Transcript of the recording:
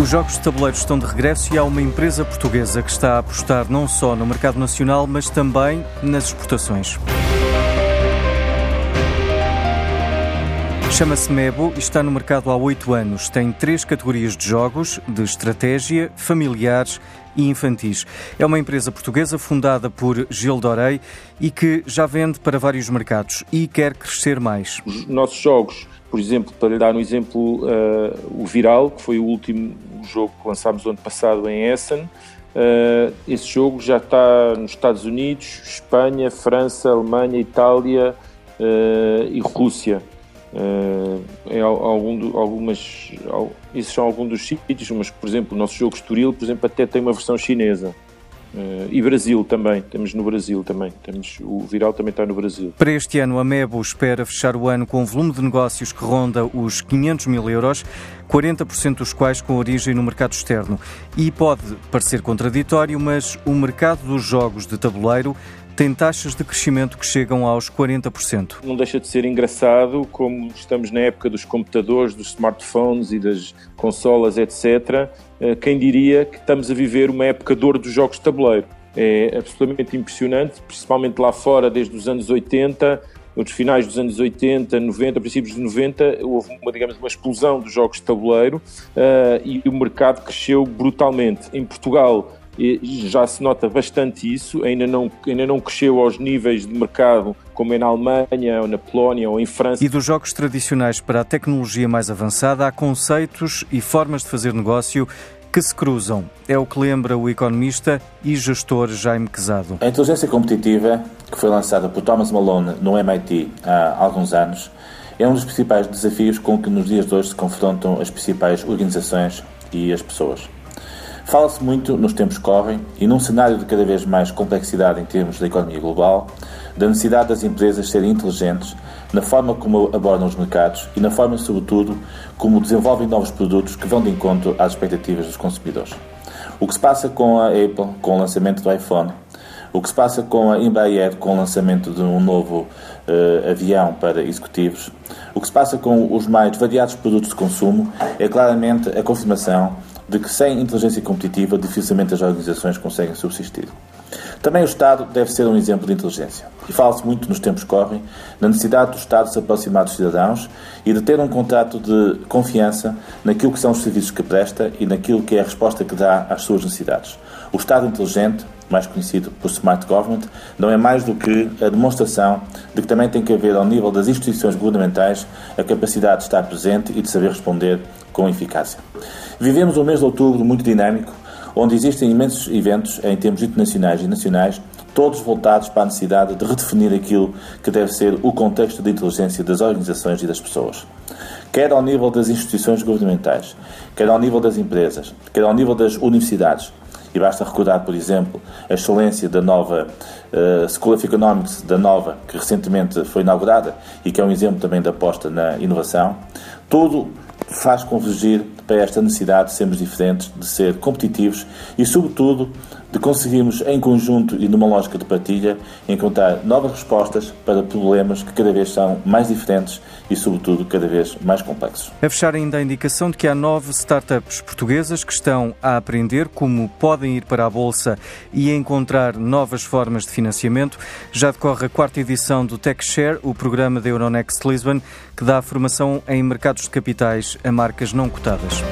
Os jogos de tabuleiro estão de regresso e há uma empresa portuguesa que está a apostar não só no mercado nacional, mas também nas exportações. Chama-se Mebo e está no mercado há oito anos. Tem três categorias de jogos, de estratégia, familiares e infantis. É uma empresa portuguesa fundada por Gil Dorei e que já vende para vários mercados e quer crescer mais. Os nossos jogos, por exemplo, para dar um exemplo, uh, o Viral, que foi o último jogo que lançámos no ano passado em Essen, uh, esse jogo já está nos Estados Unidos, Espanha, França, Alemanha, Itália uh, e Rússia. Uh, é algum do, algumas, esses são alguns dos sítios, mas por exemplo o nosso jogo Estoril, por exemplo, até tem uma versão chinesa. Uh, e Brasil também, temos no Brasil também, temos, o Viral também está no Brasil. Para este ano, a Mebo espera fechar o ano com um volume de negócios que ronda os 500 mil euros, 40% dos quais com origem no mercado externo. E pode parecer contraditório, mas o mercado dos jogos de tabuleiro tem taxas de crescimento que chegam aos 40%. Não deixa de ser engraçado como estamos na época dos computadores, dos smartphones e das consolas, etc. Eh, quem diria que estamos a viver uma época de ouro dos jogos de tabuleiro? É absolutamente impressionante, principalmente lá fora, desde os anos 80, nos finais dos anos 80, 90, princípios de 90, houve uma, digamos, uma explosão dos jogos de tabuleiro uh, e o mercado cresceu brutalmente. Em Portugal, já se nota bastante isso, ainda não, ainda não cresceu aos níveis de mercado como é na Alemanha, ou na Polónia, ou em França. E dos jogos tradicionais para a tecnologia mais avançada, há conceitos e formas de fazer negócio que se cruzam. É o que lembra o economista e gestor Jaime Quezado. A inteligência competitiva, que foi lançada por Thomas Malone no MIT há alguns anos, é um dos principais desafios com que nos dias de hoje se confrontam as principais organizações e as pessoas. Fala-se muito nos tempos que correm e num cenário de cada vez mais complexidade em termos da economia global, da necessidade das empresas serem inteligentes na forma como abordam os mercados e na forma, sobretudo, como desenvolvem novos produtos que vão de encontro às expectativas dos consumidores. O que se passa com a Apple, com o lançamento do iPhone, o que se passa com a Embraer, com o lançamento de um novo uh, avião para executivos, o que se passa com os mais variados produtos de consumo, é claramente a confirmação de que sem inteligência competitiva dificilmente as organizações conseguem subsistir. Também o Estado deve ser um exemplo de inteligência. E fala-se muito nos tempos que correm na necessidade do Estado se aproximar dos cidadãos e de ter um contrato de confiança naquilo que são os serviços que presta e naquilo que é a resposta que dá às suas necessidades. O Estado inteligente, mais conhecido por Smart Government, não é mais do que a demonstração de que também tem que haver, ao nível das instituições governamentais, a capacidade de estar presente e de saber responder com eficácia. Vivemos um mês de outubro muito dinâmico, onde existem imensos eventos em termos internacionais e nacionais, todos voltados para a necessidade de redefinir aquilo que deve ser o contexto de inteligência das organizações e das pessoas. Quer ao nível das instituições governamentais, quer ao nível das empresas, quer ao nível das universidades, e basta recordar, por exemplo, a excelência da nova uh, School of Economics, da nova, que recentemente foi inaugurada e que é um exemplo também da aposta na inovação. Tudo faz convergir para esta necessidade de sermos diferentes, de ser competitivos e, sobretudo, de conseguirmos, em conjunto e numa lógica de partilha, encontrar novas respostas para problemas que cada vez são mais diferentes e, sobretudo, cada vez mais complexos. A fechar ainda a indicação de que há nove startups portuguesas que estão a aprender como podem ir para a Bolsa e encontrar novas formas de financiamento. Já decorre a quarta edição do TechShare, o programa da Euronext Lisbon, que dá formação em mercados de capitais a marcas não cotadas.